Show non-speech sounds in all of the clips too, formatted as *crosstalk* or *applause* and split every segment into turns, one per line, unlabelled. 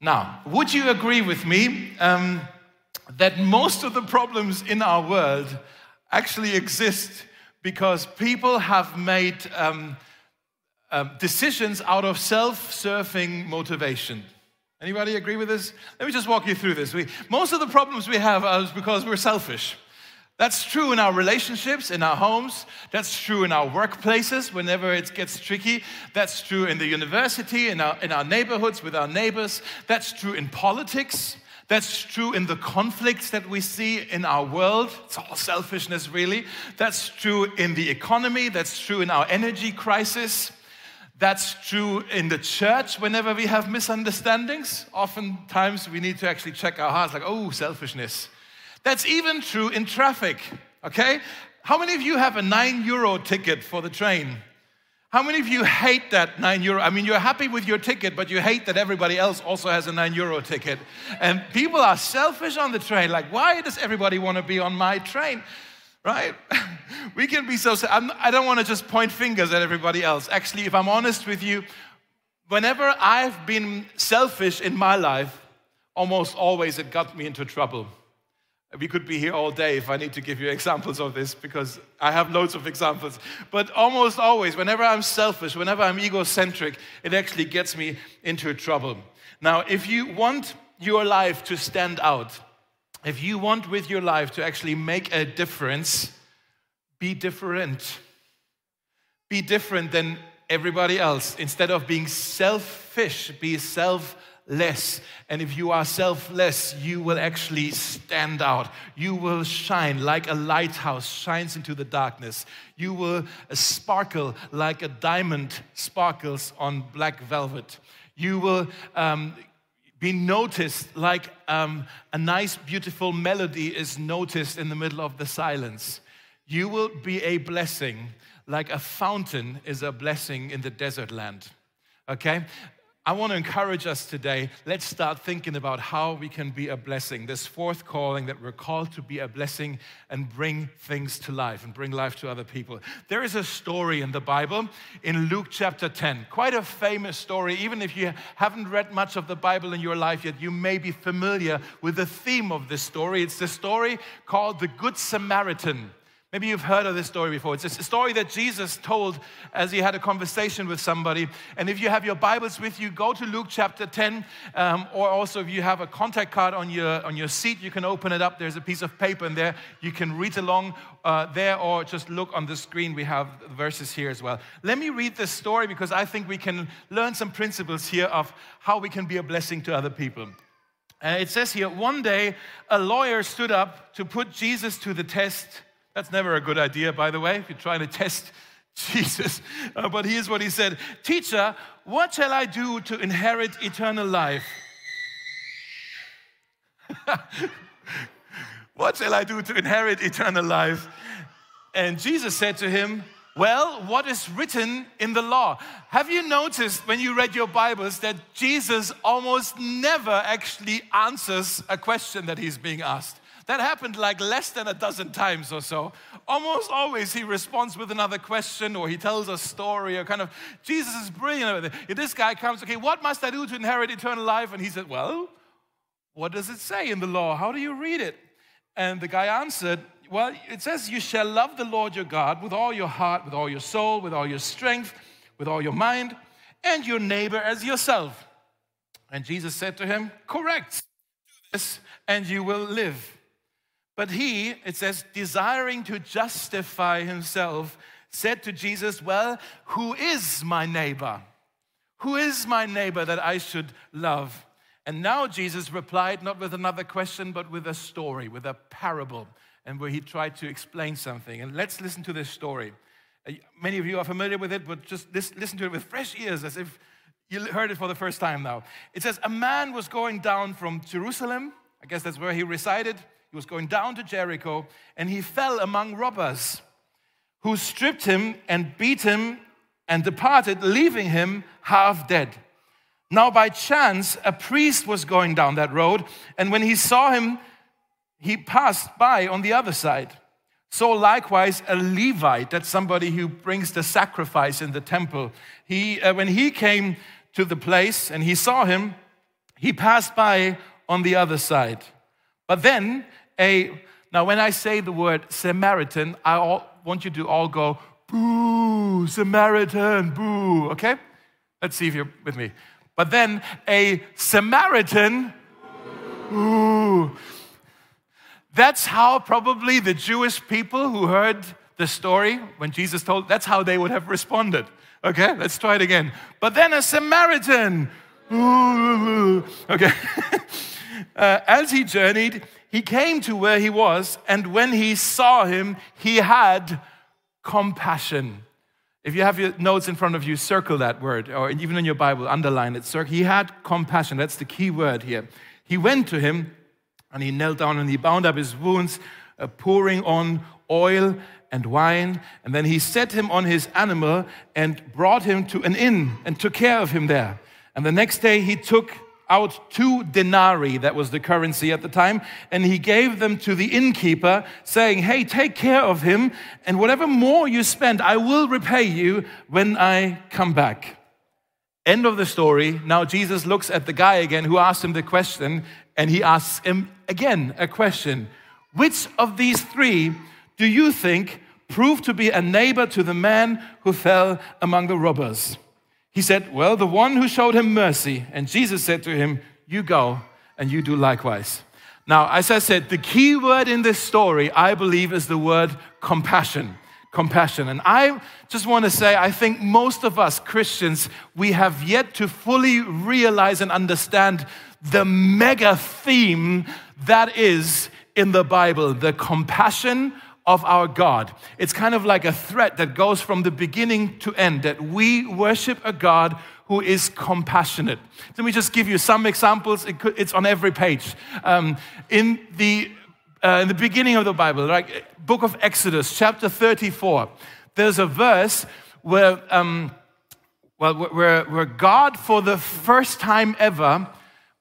Now, would you agree with me um, that most of the problems in our world actually exist because people have made um, um, decisions out of self-serving motivation? Anybody agree with this? Let me just walk you through this. We, most of the problems we have are because we're selfish. That's true in our relationships, in our homes. That's true in our workplaces whenever it gets tricky. That's true in the university, in our, in our neighborhoods, with our neighbors. That's true in politics. That's true in the conflicts that we see in our world. It's all selfishness, really. That's true in the economy. That's true in our energy crisis. That's true in the church whenever we have misunderstandings. Oftentimes we need to actually check our hearts, like, oh, selfishness. That's even true in traffic, okay? How many of you have a nine euro ticket for the train? How many of you hate that nine euro? I mean, you're happy with your ticket, but you hate that everybody else also has a nine euro ticket. And people are selfish on the train. Like, why does everybody want to be on my train? Right? *laughs* we can be so. I'm, I don't want to just point fingers at everybody else. Actually, if I'm honest with you, whenever I've been selfish in my life, almost always it got me into trouble. We could be here all day if I need to give you *laughs* examples of this because I have loads of examples. But almost always, whenever I'm selfish, whenever I'm egocentric, it actually gets me into trouble. Now, if you want your life to stand out, if you want with your life to actually make a difference, be different. Be different than everybody else. Instead of being selfish, be self less. And if you are selfless, you will actually stand out. You will shine like a lighthouse shines into the darkness. You will sparkle like a diamond sparkles on black velvet. You will um, be noticed like um, a nice, beautiful melody is noticed in the middle of the silence. You will be a blessing like a fountain is a blessing in the desert land. Okay? I want to encourage us today. Let's start thinking about how we can be a blessing. This fourth calling that we're called to be a blessing and bring things to life and bring life to other people. There is a story in the Bible in Luke chapter 10, quite a famous story. Even if you haven't read much of the Bible in your life yet, you may be familiar with the theme of this story. It's the story called the Good Samaritan. Maybe you've heard of this story before. It's a story that Jesus told as he had a conversation with somebody. And if you have your Bibles with you, go to Luke chapter 10. Um, or also, if you have a contact card on your, on your seat, you can open it up. There's a piece of paper in there. You can read along uh, there or just look on the screen. We have verses here as well. Let me read this story because I think we can learn some principles here of how we can be a blessing to other people. Uh, it says here one day, a lawyer stood up to put Jesus to the test that's never a good idea, by the way, if you're trying to test *laughs* Jesus. Uh, but here's what he said Teacher, what shall I do to inherit eternal life? *laughs* what shall I do to inherit eternal life? And Jesus said to him, well, what is written in the law? Have you noticed when you read your Bibles that Jesus almost never actually answers a question that he's being asked? That happened like less than a dozen times or so. Almost always he responds with another question or he tells a story or kind of, Jesus is brilliant. This guy comes, okay, what must I do to inherit eternal life? And he said, well, what does it say in the law? How do you read it? And the guy answered, well, it says, You shall love the Lord your God with all your heart, with all your soul, with all your strength, with all your mind, and your neighbor as yourself. And Jesus said to him, Correct. Do this, and you will live. But he, it says, desiring to justify himself, said to Jesus, Well, who is my neighbor? Who is my neighbor that I should love? And now Jesus replied not with another question, but with a story, with a parable, and where he tried to explain something. And let's listen to this story. Uh, many of you are familiar with it, but just listen to it with fresh ears as if you heard it for the first time now. It says, A man was going down from Jerusalem, I guess that's where he resided he was going down to Jericho and he fell among robbers who stripped him and beat him and departed, leaving him half dead. Now, by chance, a priest was going down that road, and when he saw him, he passed by on the other side. So, likewise, a Levite, that's somebody who brings the sacrifice in the temple, he, uh, when he came to the place and he saw him, he passed by on the other side. But then a now when I say the word Samaritan, I all, want you to all go boo, Samaritan, boo, okay? Let's see if you're with me. But then a Samaritan. That's how probably the Jewish people who heard the story when Jesus told, that's how they would have responded. Okay, let's try it again. But then a Samaritan, *laughs* okay. *laughs* uh, as he journeyed, he came to where he was, and when he saw him, he had compassion. If you have your notes in front of you, circle that word, or even in your Bible, underline it. He had compassion. That's the key word here. He went to him and he knelt down and he bound up his wounds, uh, pouring on oil and wine. And then he set him on his animal and brought him to an inn and took care of him there. And the next day he took out two denarii, that was the currency at the time, and he gave them to the innkeeper, saying, Hey, take care of him, and whatever more you spend, I will repay you when I come back. End of the story. Now Jesus looks at the guy again who asked him the question, and he asks him again a question Which of these three do you think proved to be a neighbor to the man who fell among the robbers? He said, Well, the one who showed him mercy. And Jesus said to him, You go and you do likewise. Now, as I said, the key word in this story, I believe, is the word compassion. Compassion. And I just want to say, I think most of us Christians, we have yet to fully realize and understand the mega theme that is in the Bible the compassion of our God. It's kind of like a thread that goes from the beginning to end that we worship a God who is compassionate. Let me just give you some examples. It could, it's on every page. Um, in, the, uh, in the beginning of the Bible, like book of Exodus, chapter 34, there's a verse where, um, well, where, where God, for the first time ever,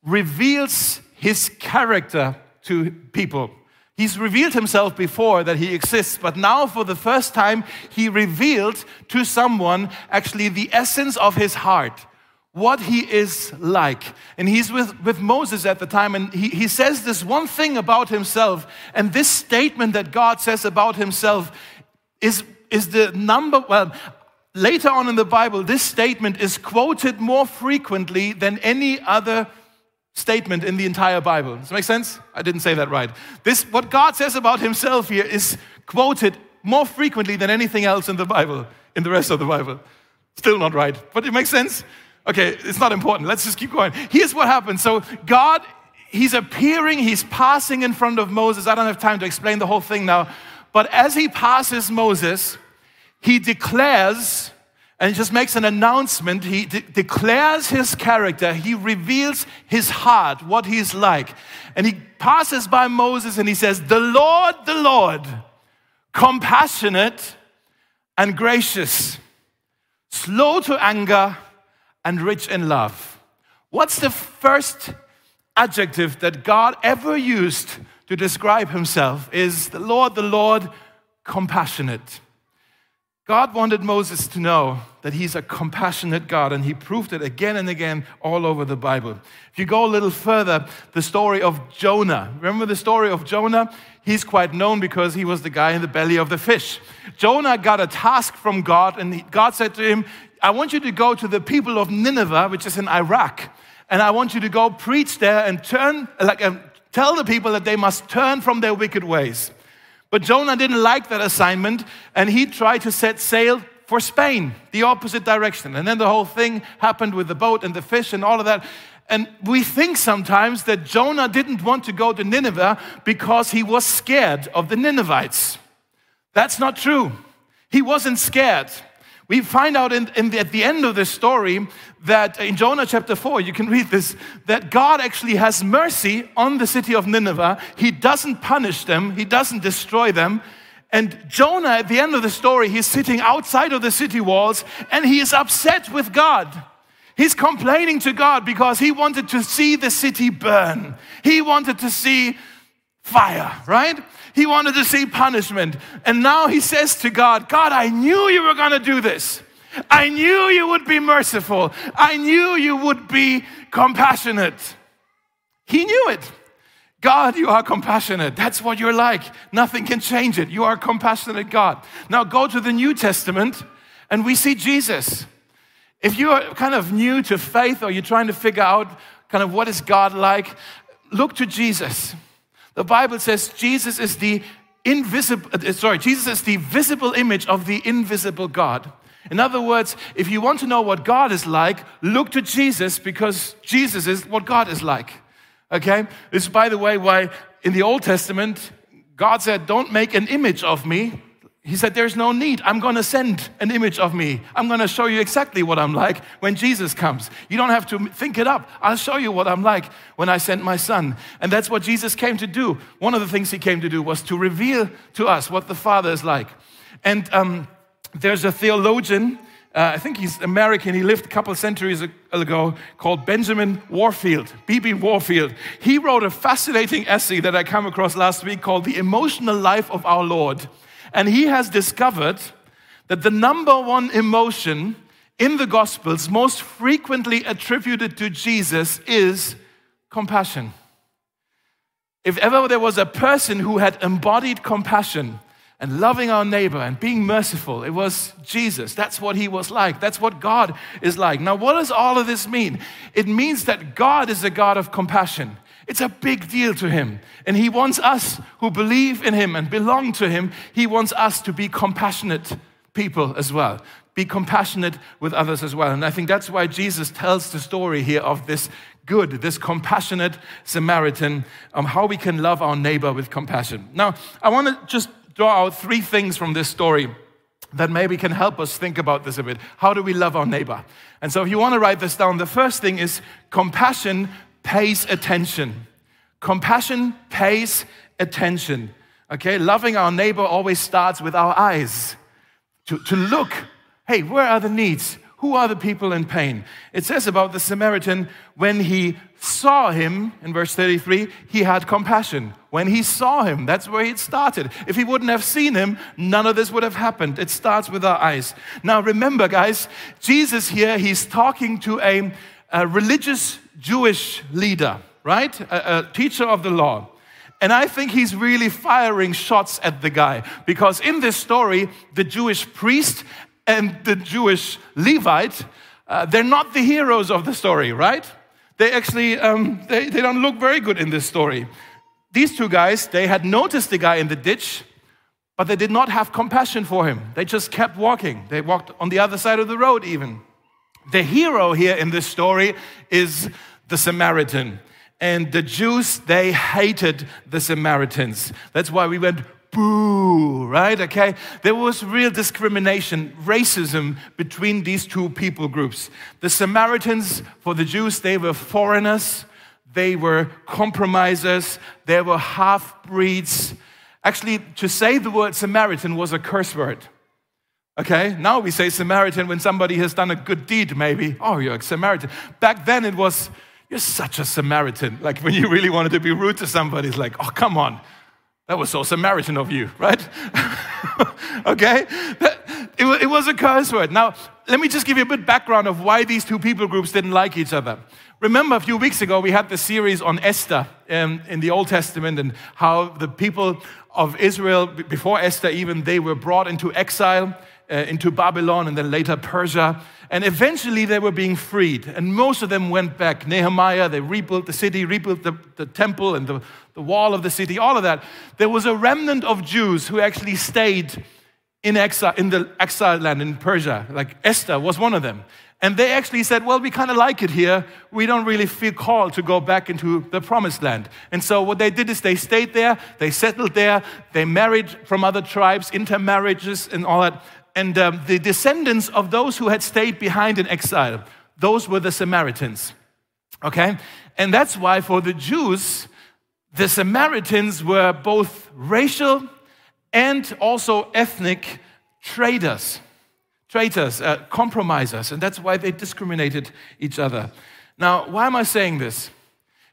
reveals his character to people. He's revealed himself before that he exists, but now for the first time, he revealed to someone actually the essence of his heart, what he is like. And he's with, with Moses at the time, and he, he says this one thing about himself. And this statement that God says about himself is, is the number, well, later on in the Bible, this statement is quoted more frequently than any other statement in the entire Bible. Does that make sense? I didn't say that right. This, what God says about himself here is quoted more frequently than anything else in the Bible, in the rest of the Bible. Still not right, but it makes sense. Okay, it's not important. Let's just keep going. Here's what happens. So, God, He's appearing, He's passing in front of Moses. I don't have time to explain the whole thing now. But as He passes Moses, He declares and he just makes an announcement. He de- declares his character. He reveals his heart, what he's like. And he passes by Moses and he says, The Lord, the Lord, compassionate and gracious, slow to anger and rich in love. What's the first adjective that God ever used to describe himself? Is the Lord, the Lord, compassionate. God wanted Moses to know that he's a compassionate God, and he proved it again and again all over the Bible. If you go a little further, the story of Jonah. Remember the story of Jonah? He's quite known because he was the guy in the belly of the fish. Jonah got a task from God, and God said to him, I want you to go to the people of Nineveh, which is in Iraq, and I want you to go preach there and turn, like, tell the people that they must turn from their wicked ways. But Jonah didn't like that assignment and he tried to set sail for Spain, the opposite direction. And then the whole thing happened with the boat and the fish and all of that. And we think sometimes that Jonah didn't want to go to Nineveh because he was scared of the Ninevites. That's not true. He wasn't scared. We find out in, in the, at the end of this story that in Jonah chapter 4, you can read this, that God actually has mercy on the city of Nineveh. He doesn't punish them, He doesn't destroy them. And Jonah, at the end of the story, he's sitting outside of the city walls and he is upset with God. He's complaining to God because he wanted to see the city burn. He wanted to see fire, right? He wanted to see punishment. And now he says to God, God, I knew you were going to do this. I knew you would be merciful. I knew you would be compassionate. He knew it. God, you are compassionate. That's what you're like. Nothing can change it. You are compassionate God. Now go to the New Testament and we see Jesus. If you are kind of new to faith or you're trying to figure out kind of what is God like, look to Jesus. The Bible says Jesus is the invisible, uh, sorry, Jesus is the visible image of the invisible God. In other words, if you want to know what God is like, look to Jesus because Jesus is what God is like. Okay? This is, by the way, why in the Old Testament, God said, Don't make an image of me. He said, There's no need. I'm going to send an image of me. I'm going to show you exactly what I'm like when Jesus comes. You don't have to think it up. I'll show you what I'm like when I send my son. And that's what Jesus came to do. One of the things he came to do was to reveal to us what the Father is like. And um, there's a theologian uh, I think he's American, he lived a couple centuries ago, called Benjamin Warfield, B.B. Warfield. He wrote a fascinating essay that I came across last week called The Emotional Life of Our Lord. And he has discovered that the number one emotion in the Gospels, most frequently attributed to Jesus, is compassion. If ever there was a person who had embodied compassion, and loving our neighbor and being merciful. It was Jesus. That's what he was like. That's what God is like. Now, what does all of this mean? It means that God is a God of compassion. It's a big deal to him. And he wants us who believe in him and belong to him, he wants us to be compassionate people as well. Be compassionate with others as well. And I think that's why Jesus tells the story here of this good, this compassionate Samaritan, um, how we can love our neighbor with compassion. Now, I want to just draw out three things from this story that maybe can help us think about this a bit. How do we love our neighbor? And so, if you want to write this down, the first thing is compassion pays attention. Compassion pays attention. Okay, loving our neighbor always starts with our eyes. To, to look, hey, where are the needs? Who are the people in pain? It says about the Samaritan, when he saw him, in verse 33, he had compassion. When he saw him, that's where it started. If he wouldn't have seen him, none of this would have happened. It starts with our eyes. Now, remember, guys, Jesus here, he's talking to a, a religious Jewish leader, right? A, a teacher of the law. And I think he's really firing shots at the guy because in this story, the Jewish priest and the Jewish Levite, uh, they're not the heroes of the story, right? They actually, um, they, they don't look very good in this story. These two guys, they had noticed the guy in the ditch, but they did not have compassion for him. They just kept walking. They walked on the other side of the road, even. The hero here in this story is the Samaritan. And the Jews, they hated the Samaritans. That's why we went boo, right? Okay. There was real discrimination, racism between these two people groups. The Samaritans, for the Jews, they were foreigners, they were compromisers, they were half breeds. Actually, to say the word Samaritan was a curse word. Okay, now we say Samaritan when somebody has done a good deed, maybe. Oh, you're a Samaritan. Back then it was, you're such a Samaritan. Like when you really wanted to be rude to somebody, it's like, oh, come on. That was so Samaritan of you, right? *laughs* okay? It, it was a curse word. Now, let me just give you a bit background of why these two people groups didn't like each other. Remember, a few weeks ago, we had the series on Esther um, in the Old Testament and how the people of Israel, before Esther even, they were brought into exile uh, into Babylon and then later Persia. And eventually they were being freed. And most of them went back. Nehemiah, they rebuilt the city, rebuilt the, the temple and the, the wall of the city, all of that. There was a remnant of Jews who actually stayed in exile, in the exile land in Persia. Like Esther was one of them. And they actually said, Well, we kind of like it here. We don't really feel called to go back into the promised land. And so what they did is they stayed there, they settled there, they married from other tribes, intermarriages and all that. And um, the descendants of those who had stayed behind in exile, those were the Samaritans. Okay? And that's why for the Jews, the Samaritans were both racial and also ethnic traitors, traitors, uh, compromisers, and that's why they discriminated each other. Now, why am I saying this?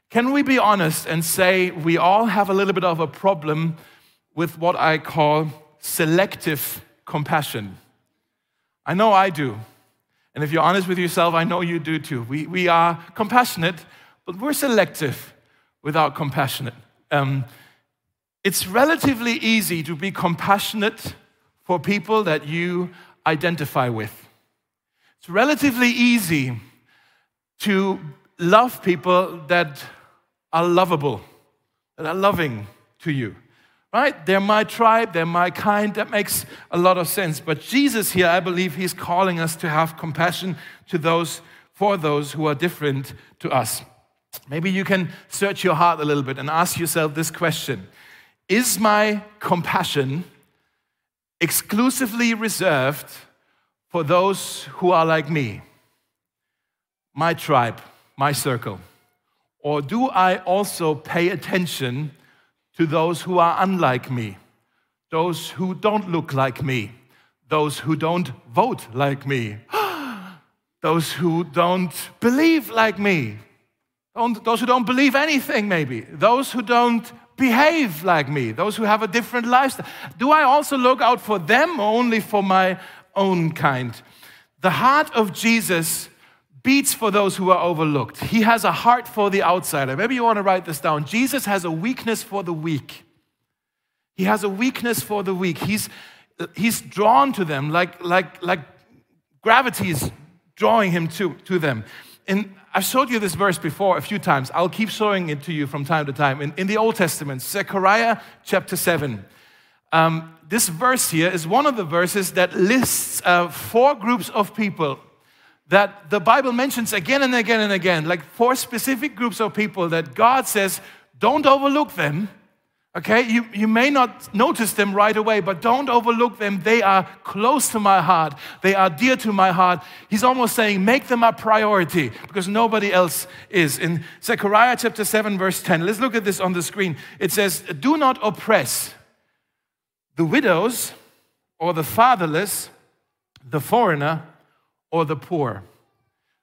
Can we be honest and say we all have a little bit of a problem with what I call selective compassion. I know I do. And if you're honest with yourself, I know you do too. We, we are compassionate, but we're selective. without compassionate. Um, it's relatively easy to be compassionate for people that you identify with. It's relatively easy to love people that are lovable, that are loving to you. Right? They're my tribe, they're my kind. That makes a lot of sense. But Jesus here, I believe he's calling us to have compassion to those for those who are different to us. Maybe you can search your heart a little bit and ask yourself this question Is my compassion exclusively reserved for those who are like me, my tribe, my circle? Or do I also pay attention to those who are unlike me, those who don't look like me, those who don't vote like me, *gasps* those who don't believe like me, those who don't believe anything, maybe, those who don't behave like me, those who have a different lifestyle. Do I also look out for them or only for my own kind? The heart of Jesus beats for those who are overlooked. He has a heart for the outsider. Maybe you want to write this down. Jesus has a weakness for the weak. He has a weakness for the weak. He's, he's drawn to them like, like, like gravity is drawing him to, to them. And I've showed you this verse before a few times. I'll keep showing it to you from time to time. In, in the Old Testament, Zechariah chapter 7. Um, this verse here is one of the verses that lists uh, four groups of people that the Bible mentions again and again and again, like four specific groups of people that God says, don't overlook them. Okay, you, you may not notice them right away, but don't overlook them. They are close to my heart, they are dear to my heart. He's almost saying, make them a priority because nobody else is. In Zechariah chapter 7, verse 10, let's look at this on the screen. It says, Do not oppress the widows or the fatherless, the foreigner, or the poor.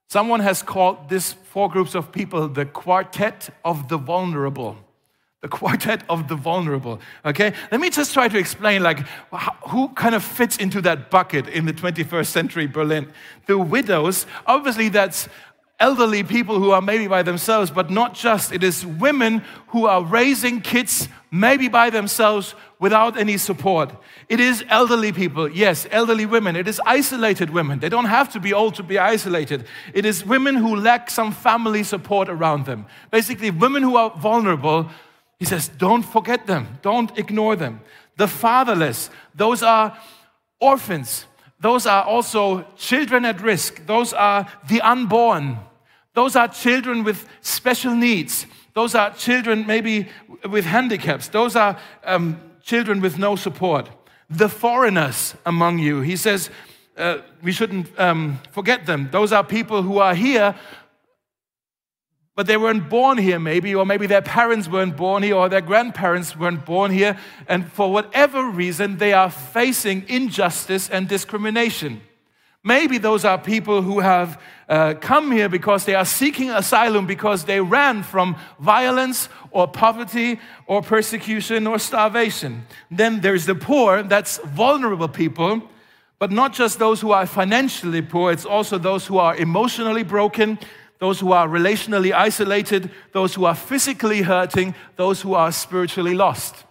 Someone has called these four groups of people the quartet of the vulnerable. The quartet of the vulnerable okay? Let me just try to explain like who kind of fits into that bucket in the 21st century berlin. The widows obviously that's elderly people who are maybe by themselves but not just. It is women who are raising kids maybe by themselves without any support. It is elderly people yes elderly women. It is isolated women. They don't have to be old to be isolated. It is women who lack some family support around them. Basically women who are vulnerable he says, don't forget them, don't ignore them. The fatherless, those are orphans, those are also children at risk, those are the unborn, those are children with special needs, those are children maybe with handicaps, those are um, children with no support. The foreigners among you, he says, uh, we shouldn't um, forget them. Those are people who are here but they weren't born here, maybe, or maybe their parents weren't born here, or their grandparents weren't born here, and for whatever reason, they are facing injustice and discrimination. Maybe those are people who have uh, come here because they are seeking asylum because they ran from violence or poverty or persecution or starvation. Then there's the poor, that's vulnerable people, but not just those who are financially poor, it's also those who are emotionally broken those who are relationally isolated, those who are physically hurting, those who are spiritually lost.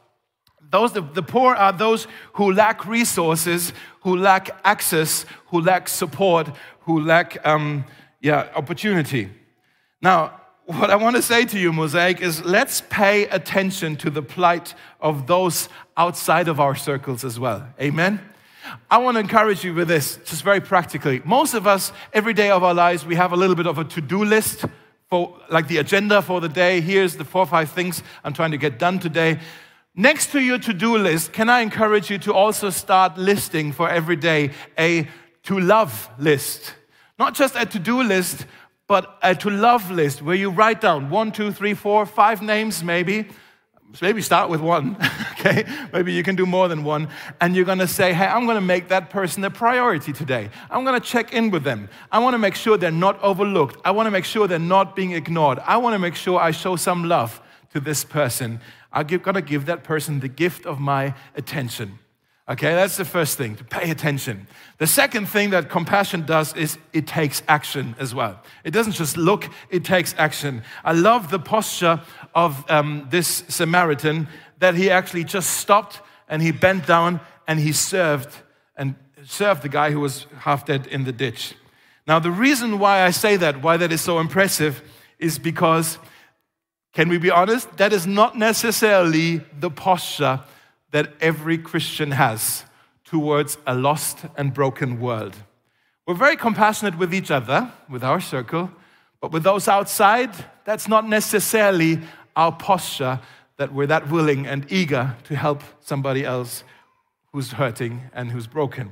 Those, the, the poor are those who lack resources, who lack access, who lack support, who lack um, yeah, opportunity. Now, what I want to say to you, Mosaic, is let's pay attention to the plight of those outside of our circles as well. Amen? I want to encourage you with this, just very practically. Most of us, every day of our lives, we have a little bit of a to do list for like the agenda for the day. Here's the four or five things I'm trying to get done today. Next to your to do list, can I encourage you to also start listing for every day a to love list? Not just a to do list, but a to love list where you write down one, two, three, four, five names maybe maybe start with one, *laughs* okay? Maybe you can do more than one. And you're gonna say, hey, I'm gonna make that person a priority today. I'm gonna check in with them. I wanna make sure they're not overlooked. I wanna make sure they're not being ignored. I wanna make sure I show some love to this person. I'm gonna give that person the gift of my attention. Okay, that's the first thing, to pay attention. The second thing that compassion does is it takes action as well. It doesn't just look, it takes action. I love the posture of um, this Samaritan that he actually just stopped and he bent down and he served and served the guy who was half dead in the ditch. Now, the reason why I say that, why that is so impressive, is because, can we be honest, that is not necessarily the posture that every Christian has towards a lost and broken world. We're very compassionate with each other, with our circle, but with those outside, that's not necessarily our posture that we're that willing and eager to help somebody else who's hurting and who's broken.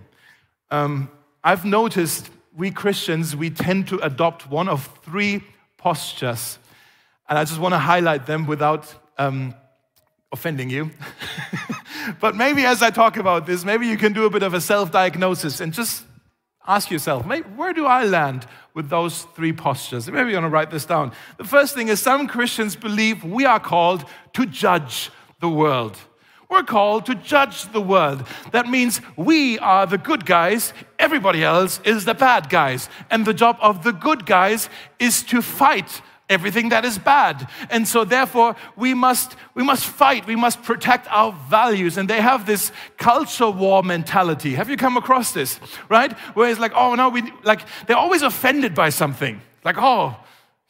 Um, I've noticed we Christians, we tend to adopt one of three postures, and I just want to highlight them without um, offending you. *laughs* but maybe as I talk about this, maybe you can do a bit of a self diagnosis and just ask yourself, where do I land with those three postures? Maybe you want to write this down. The first thing is some Christians believe we are called to judge the world. We're called to judge the world. That means we are the good guys, everybody else is the bad guys. And the job of the good guys is to fight everything that is bad. And so therefore we must we must fight, we must protect our values. And they have this culture war mentality. Have you come across this? Right? Where it's like, oh no, we like they're always offended by something. Like, oh,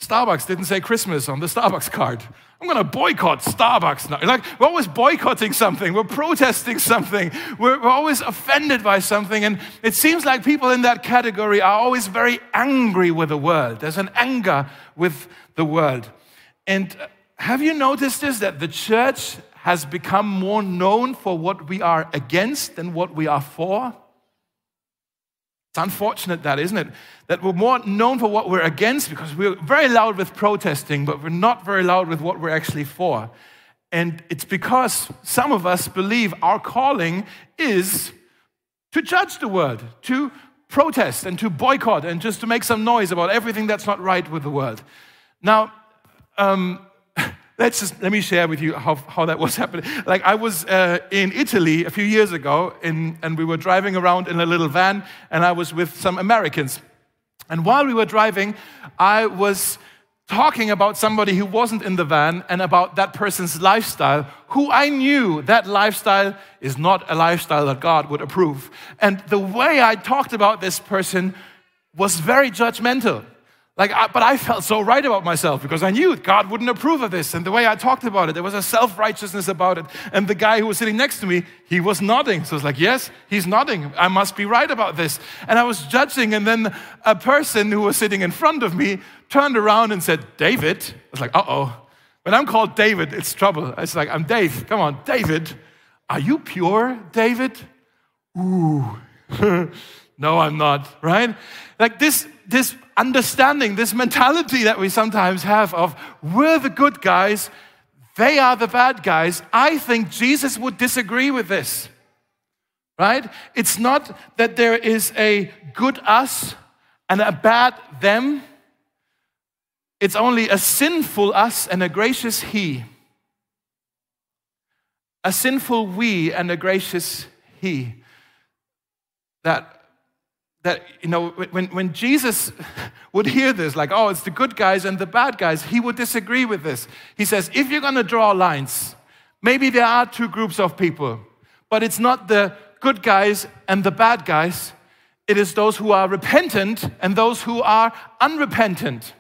Starbucks didn't say Christmas on the Starbucks card. I'm going to boycott Starbucks now. Like, we're always boycotting something, we're protesting something, we're, we're, always offended by something. And it seems like people in that category are always very angry with the world. There's an anger with the world. And have you noticed this that the church has become more known for what we are against than what we are for? It's unfortunate that, isn't it? That we're more known for what we're against because we're very loud with protesting, but we're not very loud with what we're actually for. And it's because some of us believe our calling is to judge the world, to protest and to boycott and just to make some noise about everything that's not right with the world. Now, um, *laughs* let's just let me share with you how, how that was *laughs* happening. Like I was uh, in Italy a few years ago, in, and we were driving around in a little van, and I was with some Americans. And while we were driving, I was talking about somebody who wasn't in the van and about that person's lifestyle, who I knew that lifestyle is not a lifestyle that God would approve. And the way I talked about this person was very judgmental. Like, I, but I felt so right about myself because I knew God wouldn't approve of this. And the way I talked about it, there was a self righteousness about it. And the guy who was sitting next to me, he was nodding. So I was like, yes, he's nodding. I must be right about this. And I was judging. And then a person who was sitting in front of me turned around and said, David. I was like, uh oh. When I'm called David, it's trouble. It's like, I'm Dave. Come on, David. Are you pure, David? Ooh. *laughs* no, I'm not, right? Like this, this understanding, this mentality that we sometimes have of we're the good guys, they are the bad guys. I think Jesus would disagree with this. Right? It's not that there is a good us and a bad them. It's only a sinful us and a gracious he. A sinful we and a gracious he. That that, you know, when, when Jesus would hear this, like, oh, it's the good guys and the bad guys, he would disagree with this. He says, if you're going to draw lines, maybe there are two groups of people, but it's not the good guys and the bad guys. It is those who are repentant and those who are unrepentant.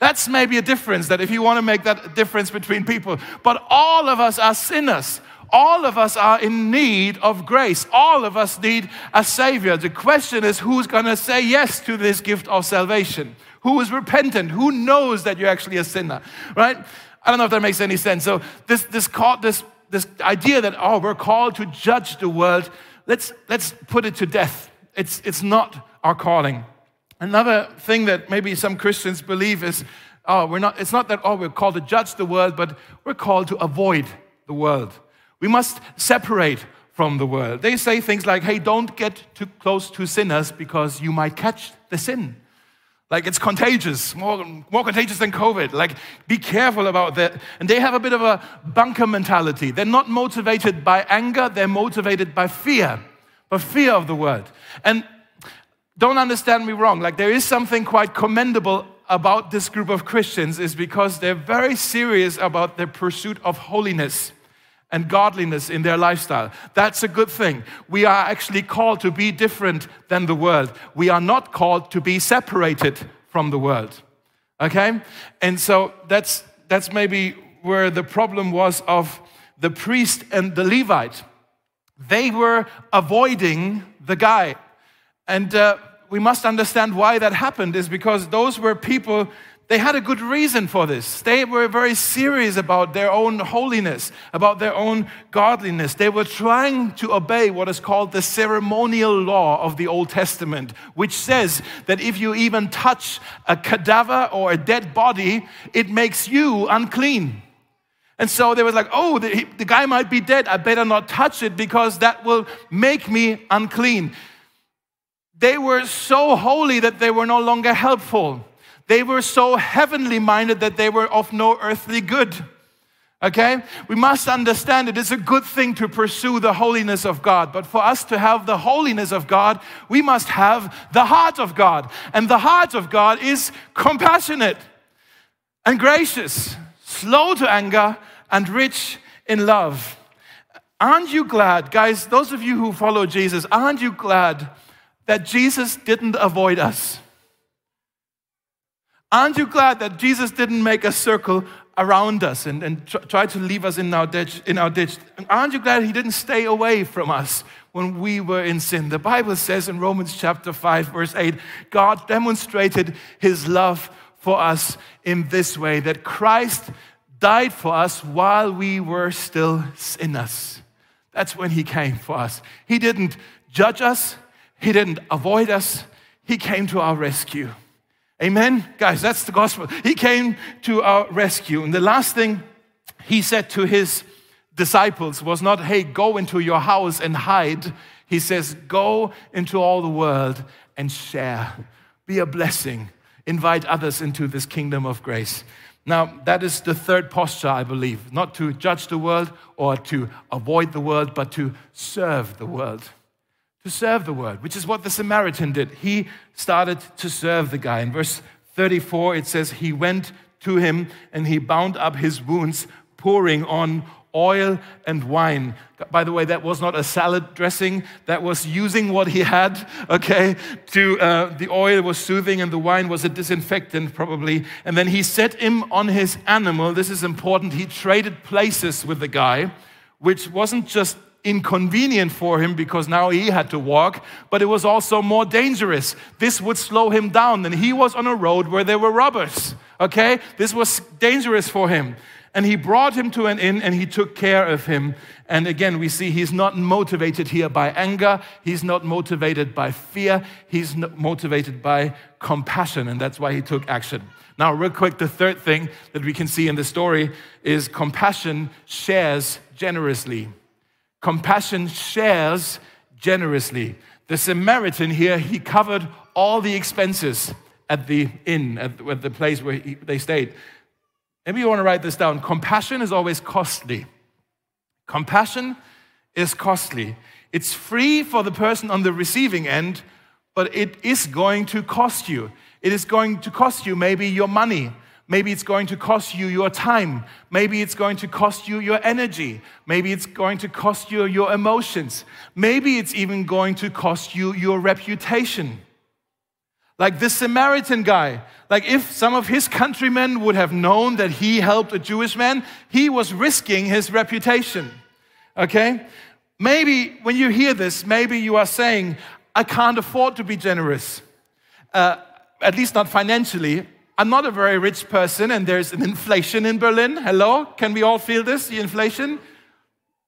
That's maybe a difference, that if you want to make that difference between people. But all of us are sinners. All of us are in need of grace. All of us need a Savior. The question is who's going to say yes to this gift of salvation? Who is repentant? Who knows that you're actually a sinner? Right? I don't know if that makes any sense. So, this, this, call, this, this idea that, oh, we're called to judge the world, let's, let's put it to death. It's, it's not our calling. Another thing that maybe some Christians believe is, oh, we're not, it's not that, oh, we're called to judge the world, but we're called to avoid the world. We must separate from the world. They say things like, hey, don't get too close to sinners because you might catch the sin. Like it's contagious, more, more contagious than COVID. Like be careful about that. And they have a bit of a bunker mentality. They're not motivated by anger, they're motivated by fear, by fear of the world. And don't understand me wrong, like there is something quite commendable about this group of Christians is because they're very serious about their pursuit of holiness and godliness in their lifestyle. That's a good thing. We are actually called to be different than the world. We are not called to be separated from the world. Okay? And so that's that's maybe where the problem was of the priest and the Levite. They were avoiding the guy. And uh, we must understand why that happened is because those were people they had a good reason for this. They were very serious about their own holiness, about their own godliness. They were trying to obey what is called the ceremonial law of the Old Testament, which says that if you even touch a cadaver or a dead body, it makes you unclean. And so they were like, oh, the, the guy might be dead. I better not touch it because that will make me unclean. They were so holy that they were no longer helpful. They were so heavenly minded that they were of no earthly good. Okay? We must understand it is a good thing to pursue the holiness of God. But for us to have the holiness of God, we must have the heart of God. And the heart of God is compassionate and gracious, slow to anger, and rich in love. Aren't you glad, guys, those of you who follow Jesus, aren't you glad that Jesus didn't avoid us? Aren't you glad that Jesus didn't make a circle around us and, and try to leave us in our, ditch, in our ditch? Aren't you glad he didn't stay away from us when we were in sin? The Bible says in Romans chapter 5, verse 8, God demonstrated his love for us in this way that Christ died for us while we were still sinners. That's when he came for us. He didn't judge us, he didn't avoid us, he came to our rescue. Amen? Guys, that's the gospel. He came to our rescue. And the last thing he said to his disciples was not, hey, go into your house and hide. He says, go into all the world and share. Be a blessing. Invite others into this kingdom of grace. Now, that is the third posture, I believe. Not to judge the world or to avoid the world, but to serve the world to serve the word, which is what the Samaritan did. He started to serve the guy. In verse 34, it says, He went to him and he bound up his wounds, pouring on oil and wine. By the way, that was not a salad dressing. That was using what he had. Okay, to uh, the oil was soothing and the wine was a disinfectant probably. And then he set him on his animal. This is important. He traded places with the guy, which wasn't just inconvenient for him because now he had to walk, but it was also more dangerous. This would slow him down. And he was on a road where there were robbers. Okay? This was dangerous for him. And he brought him to an inn and he took care of him. And again, we see he's not motivated here by anger. He's not motivated by fear. He's motivated by compassion. And that's why he took action. Now, real quick, the third thing that we can see in the story is compassion shares generously. Compassion shares generously. The Samaritan here, he covered all the expenses at the inn, at the place where he, they stayed. Maybe you want to write this down. Compassion is always costly. Compassion is costly. It's free for the person on the receiving end, but it is going to cost you. It is going to cost you maybe your money. Maybe it's going to cost you your time. Maybe it's going to cost you your energy. Maybe it's going to cost you your emotions. Maybe it's even going to cost you your reputation. Like this Samaritan guy, like if some of his countrymen would have known that he helped a Jewish man, he was risking his reputation. Okay? Maybe when you hear this, maybe you are saying, I can't afford to be generous, uh, at least not financially. I'm not a very rich person, and there's an inflation in Berlin. Hello? Can we all feel this? The inflation?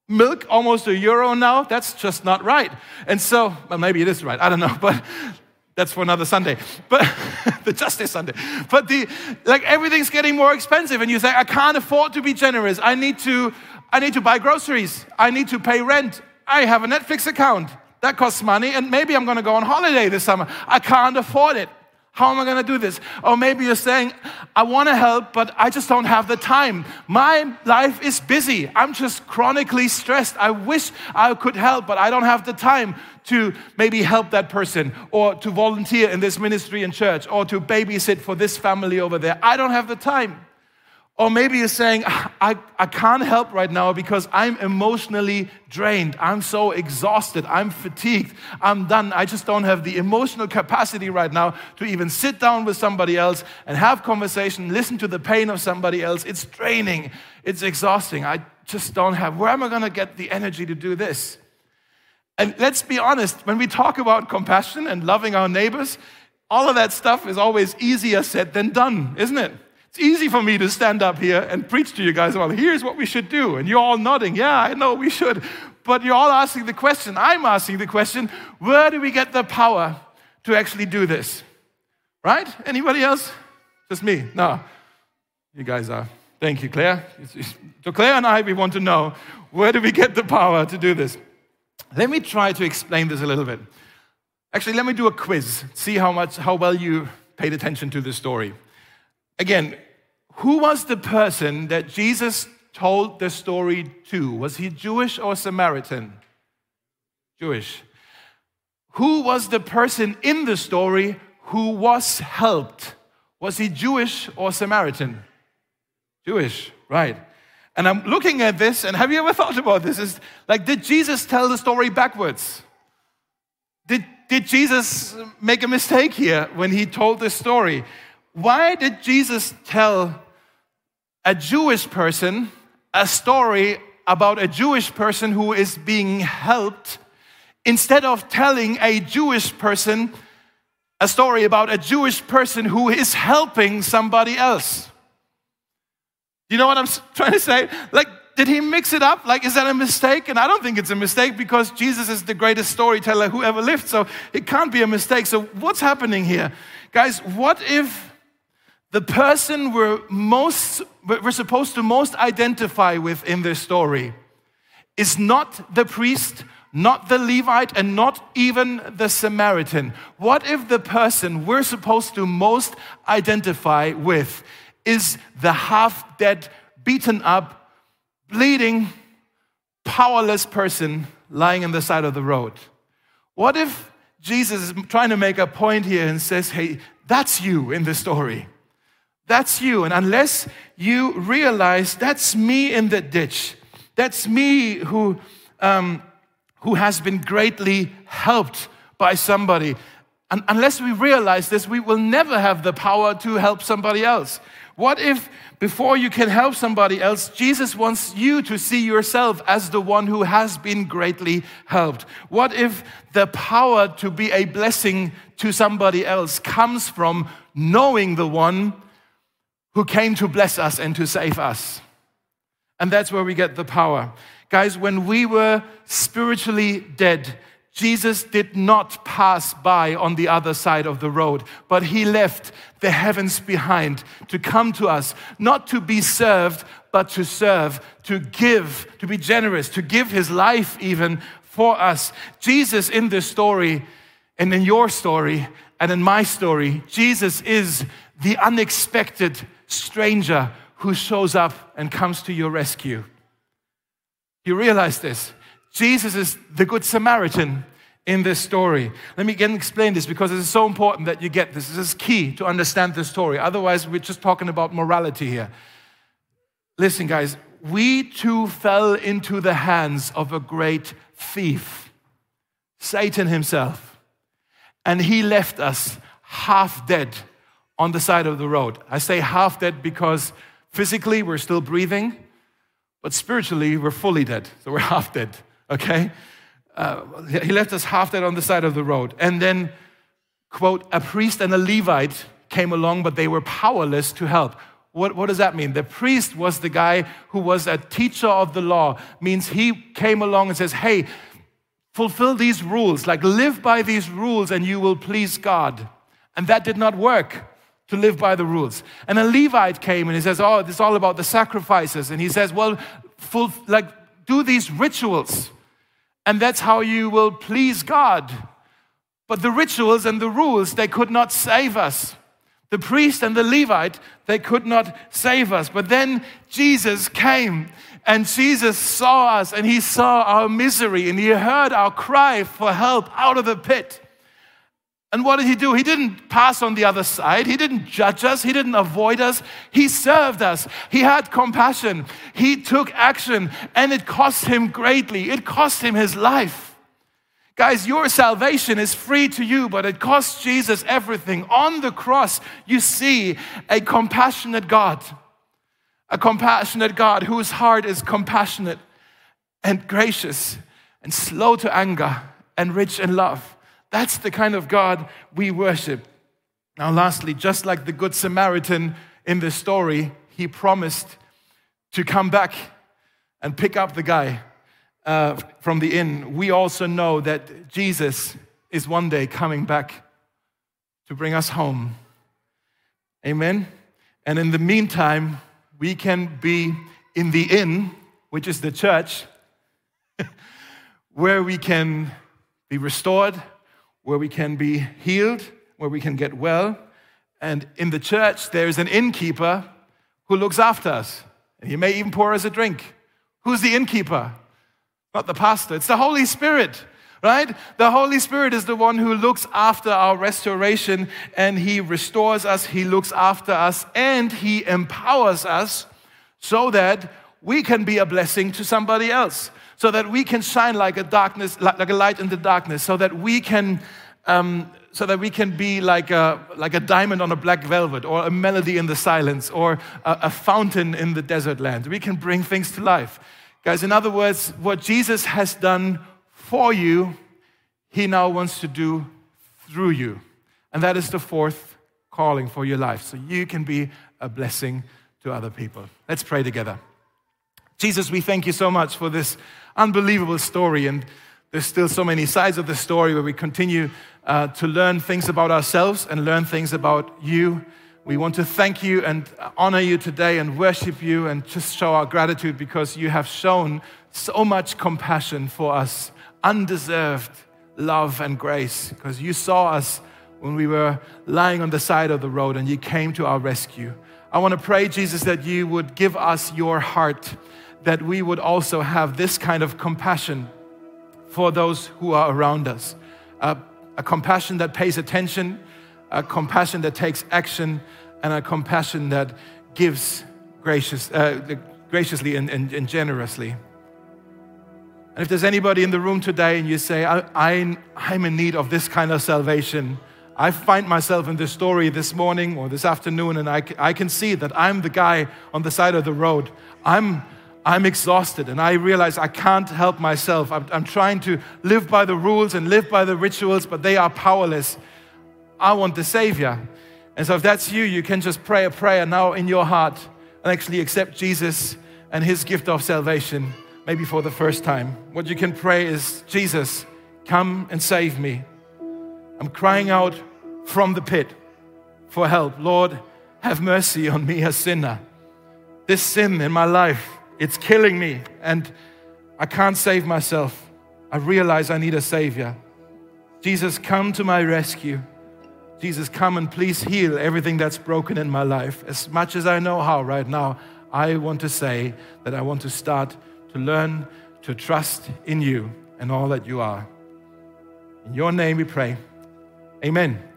Milk almost a euro now? That's just not right. And so, well, maybe it is right. I don't know, *laughs* but that's for another Sunday. But *laughs* the Justice Sunday. But the like everything's getting more expensive, and you say, I can't afford to be generous. I need to, I need to buy groceries. I need to pay rent. I have a Netflix account. That costs money, and maybe I'm gonna go on holiday this summer. I can't afford it. How am I going to do this? Or maybe you're saying, I want to help, but I just don't have the time. My life is busy. I'm just chronically stressed. I wish I could help, but I don't have the time to maybe help that person or to volunteer in this ministry in church or to babysit for this family over there. I don't have the time. Or maybe you're saying, ah, I, I can't help right now because I'm emotionally drained. I'm so exhausted. I'm fatigued. I'm done. I just don't have the emotional capacity right now to even sit down with somebody else and have conversation, listen to the pain of somebody else. It's draining. It's exhausting. I just don't have. Where am I going to get the energy to do this? And let's be honest, when we talk about compassion and loving our neighbors, all of that stuff is always easier said than done, isn't it? It's easy for me to stand up here and preach to you guys about here's what we should do. And you're all nodding, yeah, I know we should. But you're all asking the question, I'm asking the question, where do we get the power to actually do this? Right? Anybody else? Just me? No. You guys are. Thank you, Claire. So, Claire and I, we want to know where do we get the power to do this? Let me try to explain this a little bit. Actually, let me do a quiz, see how much, how well you paid attention to this story. Again, who was the person that Jesus told the story to? Was he Jewish or Samaritan? Jewish. Who was the person in the story who was helped? Was he Jewish or Samaritan? Jewish, right. And I'm looking at this, and have you ever thought about this? Is like, did Jesus tell the story backwards? Did, did Jesus make a mistake here when he told this story? Why did Jesus tell a Jewish person a story about a Jewish person who is being helped instead of telling a Jewish person a story about a Jewish person who is helping somebody else? You know what I'm trying to say? Like, did he mix it up? Like, is that a mistake? And I don't think it's a mistake because Jesus is the greatest storyteller who ever lived. So it can't be a mistake. So, what's happening here? Guys, what if the person we're most we're supposed to most identify with in this story is not the priest not the levite and not even the samaritan. What if the person we're supposed to most identify with is the half dead beaten up bleeding powerless person lying on the side of the road? What if jesus is trying to make a point here and says hey that's you in the story that's you. And unless you realize that's me in the ditch, that's me who, um, who has been greatly helped by somebody. And unless we realize this, we will never have the power to help somebody else. What if, before you can help somebody else, Jesus wants you to see yourself as the one who has been greatly helped? What if the power to be a blessing to somebody else comes from knowing the one who came to bless us and to save us. And that's where we get the power. Guys, when we were spiritually dead, Jesus did not pass by on the other side of the road, but he left the heavens behind to come to us, not to be served, but to serve, to give, to be generous, to give his life even for us. Jesus in this story and in your story and in my story, Jesus is the unexpected stranger who shows up and comes to your rescue. You realize this? Jesus is the Good Samaritan in this story. Let me again explain this because it is so important that you get this. This is key to understand the story. Otherwise, we're just talking about morality here. Listen, guys, we too fell into the hands of a great thief, Satan himself, and he left us half dead on the side of the road. I say half dead because physically we're still breathing, but spiritually we're fully dead. So we're half dead, okay? Uh, he left us half dead on the side of the road. And then, quote, a priest and a Levite came along, but they were powerless to help. What, what does that mean? The priest was the guy who was a teacher of the law, means he came along and says, hey, fulfill these rules, like live by these rules and you will please God. And that did not work to live by the rules. And a Levite came and he says, Oh, this is all about the sacrifices. And he says, Well, full, like, do these rituals. And that's how you will please God. But the rituals and the rules, they could not save us. The priest and the Levite, they could not save us. But then Jesus came and Jesus saw us and he saw our misery and he heard our cry for help out of the pit. And what did he do? He didn't pass on the other side. He didn't judge us. He didn't avoid us. He served us. He had compassion. He took action and it cost him greatly. It cost him his life. Guys, your salvation is free to you, but it costs Jesus everything. On the cross, you see a compassionate God, a compassionate God whose heart is compassionate and gracious and slow to anger and rich in love. That's the kind of God we worship. Now, lastly, just like the Good Samaritan in this story, he promised to come back and pick up the guy uh, from the inn, we also know that Jesus is one day coming back to bring us home. Amen. And in the meantime, we can be in the inn, which is the church, *laughs* where we can be restored, where we can be healed, where we can get well. And in the church, there is an innkeeper who looks after us. And he may even pour us a drink. Who's the innkeeper? Not the pastor, it's the Holy Spirit, right? The Holy Spirit is the one who looks after our restoration and He restores us, He looks after us, and He empowers us so that we can be a blessing to somebody else, so that we can shine like a darkness, like, a light in the darkness, so that we can. Um, so that we can be like a, like a diamond on a black velvet, or a melody in the silence, or a, a fountain in the desert land. We can bring things to life. Guys, in other words, what Jesus has done for you, he now wants to do through you. And that is the fourth calling for your life. So you can be a blessing to other people. Let's pray together. Jesus, we thank you so much for this unbelievable story. And there's still so many sides of the story where we continue uh, to learn things about ourselves and learn things about you. We want to thank you and honor you today and worship you and just show our gratitude because you have shown so much compassion for us, undeserved love and grace, because you saw us when we were lying on the side of the road and you came to our rescue. I want to pray, Jesus, that you would give us your heart, that we would also have this kind of compassion for those who are around us. Uh, a compassion that pays attention a compassion that takes action, and a compassion that gives gracious, uh, graciously and, and, and, generously. And if there's anybody in the room today and you say, I, I, I'm in need of this kind of salvation, I find myself in this story this morning or this afternoon, and I, I can see that I'm the guy on the side of the road. I'm, I'm exhausted, and I realize I can't help myself. I'm, I'm trying to live by the rules and live by the rituals, but they are powerless. I want the Savior. And so, if that's you, you can just pray a prayer now in your heart and actually accept Jesus and His gift of salvation, maybe for the first time. What you can pray is Jesus, come and save me. I'm crying out from the pit for help. Lord, have mercy on me, a sinner. This sin in my life, it's killing me, and I can't save myself. I realize I need a Savior. Jesus, come to my rescue. Jesus, come and please heal everything that's broken in my life. As much as I know how right now, I want to say that I want to start to learn to trust in you and all that you are. In your name we pray. Amen.